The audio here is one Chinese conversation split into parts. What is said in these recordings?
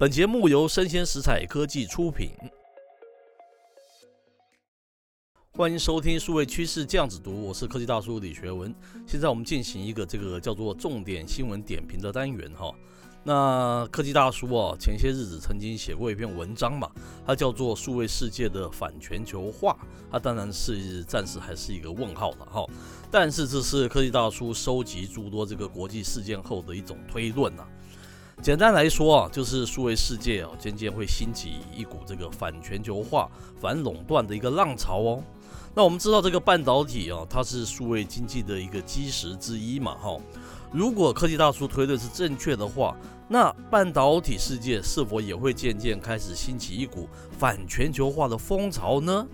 本节目由生鲜食材科技出品，欢迎收听数位趋势酱子读，我是科技大叔李学文。现在我们进行一个这个叫做重点新闻点评的单元哈。那科技大叔啊，前些日子曾经写过一篇文章嘛，它叫做《数位世界的反全球化》，它当然是暂时还是一个问号了哈。但是这是科技大叔收集诸多这个国际事件后的一种推论呐。简单来说啊，就是数位世界啊，渐渐会兴起一股这个反全球化、反垄断的一个浪潮哦。那我们知道这个半导体啊，它是数位经济的一个基石之一嘛，哈。如果科技大叔推论是正确的话，那半导体世界是否也会渐渐开始兴起一股反全球化的风潮呢？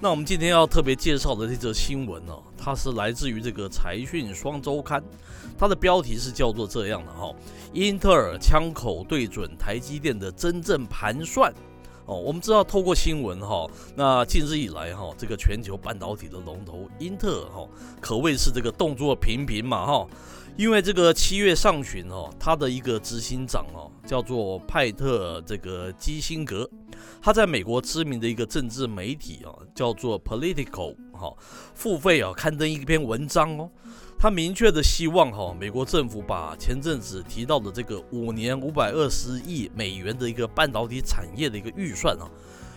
那我们今天要特别介绍的这则新闻呢，它是来自于这个财讯双周刊，它的标题是叫做这样的哈：英特尔枪口对准台积电的真正盘算。哦，我们知道透过新闻哈，那近日以来哈，这个全球半导体的龙头英特尔哈，可谓是这个动作频频嘛哈。因为这个七月上旬哦，他的一个执行长哦，叫做派特这个基辛格，他在美国知名的一个政治媒体啊，叫做 Political 哈，付费啊刊登一篇文章哦，他明确的希望哈，美国政府把前阵子提到的这个五年五百二十亿美元的一个半导体产业的一个预算啊，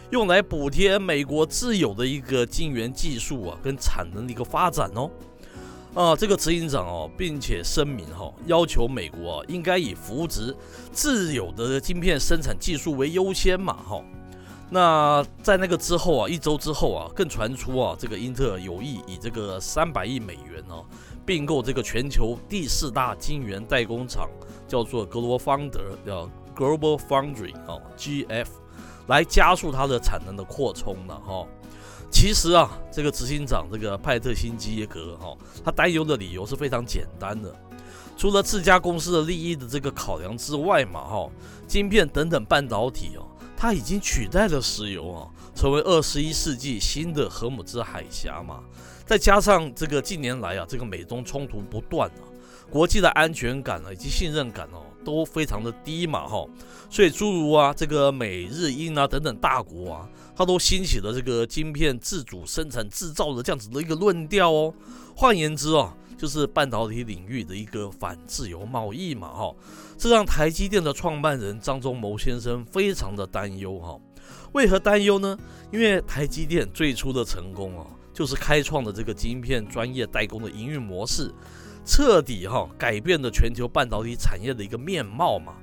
用来补贴美国自有的一个晶圆技术啊跟产能的一个发展哦。啊，这个执行长哦，并且声明哈，要求美国啊，应该以扶植自有的晶片生产技术为优先嘛哈。那在那个之后啊，一周之后啊，更传出啊，这个英特尔有意以这个三百亿美元哦，并购这个全球第四大晶圆代工厂，叫做 Global Founder，叫 Global Foundry 啊，GF，来加速它的产能的扩充了哈。其实啊，这个执行长这个派特辛基格哈，他担忧的理由是非常简单的，除了自家公司的利益的这个考量之外嘛哈，晶片等等半导体哦，它已经取代了石油啊，成为二十一世纪新的荷姆兹海峡嘛，再加上这个近年来啊，这个美中冲突不断啊，国际的安全感啊以及信任感哦都非常的低嘛哈，所以诸如啊这个美日英啊等等大国啊。它都兴起了这个晶片自主生产制造的这样子的一个论调哦。换言之啊，就是半导体领域的一个反自由贸易嘛哈。这让台积电的创办人张忠谋先生非常的担忧哈。为何担忧呢？因为台积电最初的成功啊，就是开创了这个晶片专业代工的营运模式，彻底哈改变了全球半导体产业的一个面貌嘛。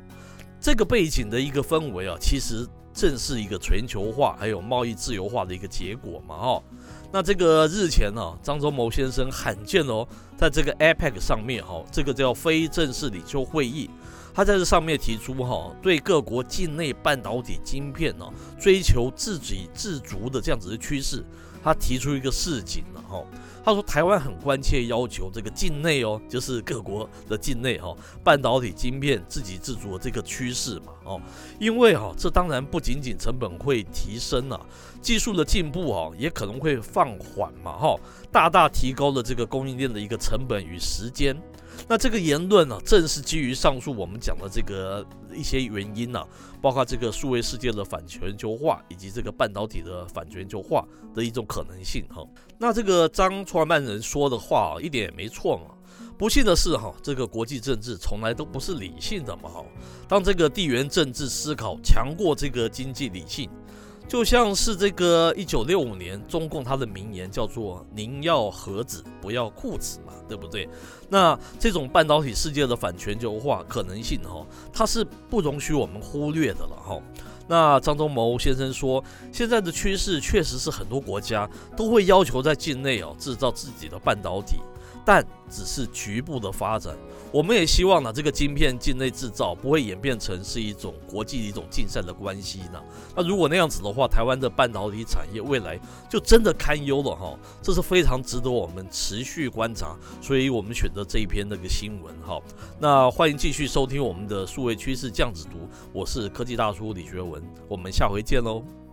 这个背景的一个氛围啊，其实。正是一个全球化还有贸易自由化的一个结果嘛，哈。那这个日前呢，张忠谋先生罕见哦，在这个 APEC 上面哈，这个叫非正式领袖会议，他在这上面提出哈，对各国境内半导体晶片呢，追求自给自足的这样子的趋势，他提出一个事情了哈。他说：“台湾很关切，要求这个境内哦，就是各国的境内哈，半导体晶片自给自足的这个趋势嘛，哦，因为哈，这当然不仅仅成本会提升啊，技术的进步啊，也可能会放缓嘛，哈，大大提高了这个供应链的一个成本与时间。”那这个言论呢、正是基于上述我们讲的这个一些原因呢、啊，包括这个数位世界的反全球化，以及这个半导体的反全球化的一种可能性哈。那这个张创办人说的话一点也没错嘛。不幸的是哈，这个国际政治从来都不是理性的嘛哈。当这个地缘政治思考强过这个经济理性。就像是这个一九六五年中共他的名言叫做“宁要盒子，不要裤子”嘛，对不对？那这种半导体世界的反全球化可能性哈，它是不容许我们忽略的了哈。那张忠谋先生说，现在的趋势确实是很多国家都会要求在境内哦制造自己的半导体。但只是局部的发展，我们也希望呢，这个晶片境内制造不会演变成是一种国际的一种竞赛的关系呢。那如果那样子的话，台湾的半导体产业未来就真的堪忧了哈。这是非常值得我们持续观察，所以我们选择这一篇那个新闻哈。那欢迎继续收听我们的数位趋势这样子读，我是科技大叔李学文，我们下回见喽。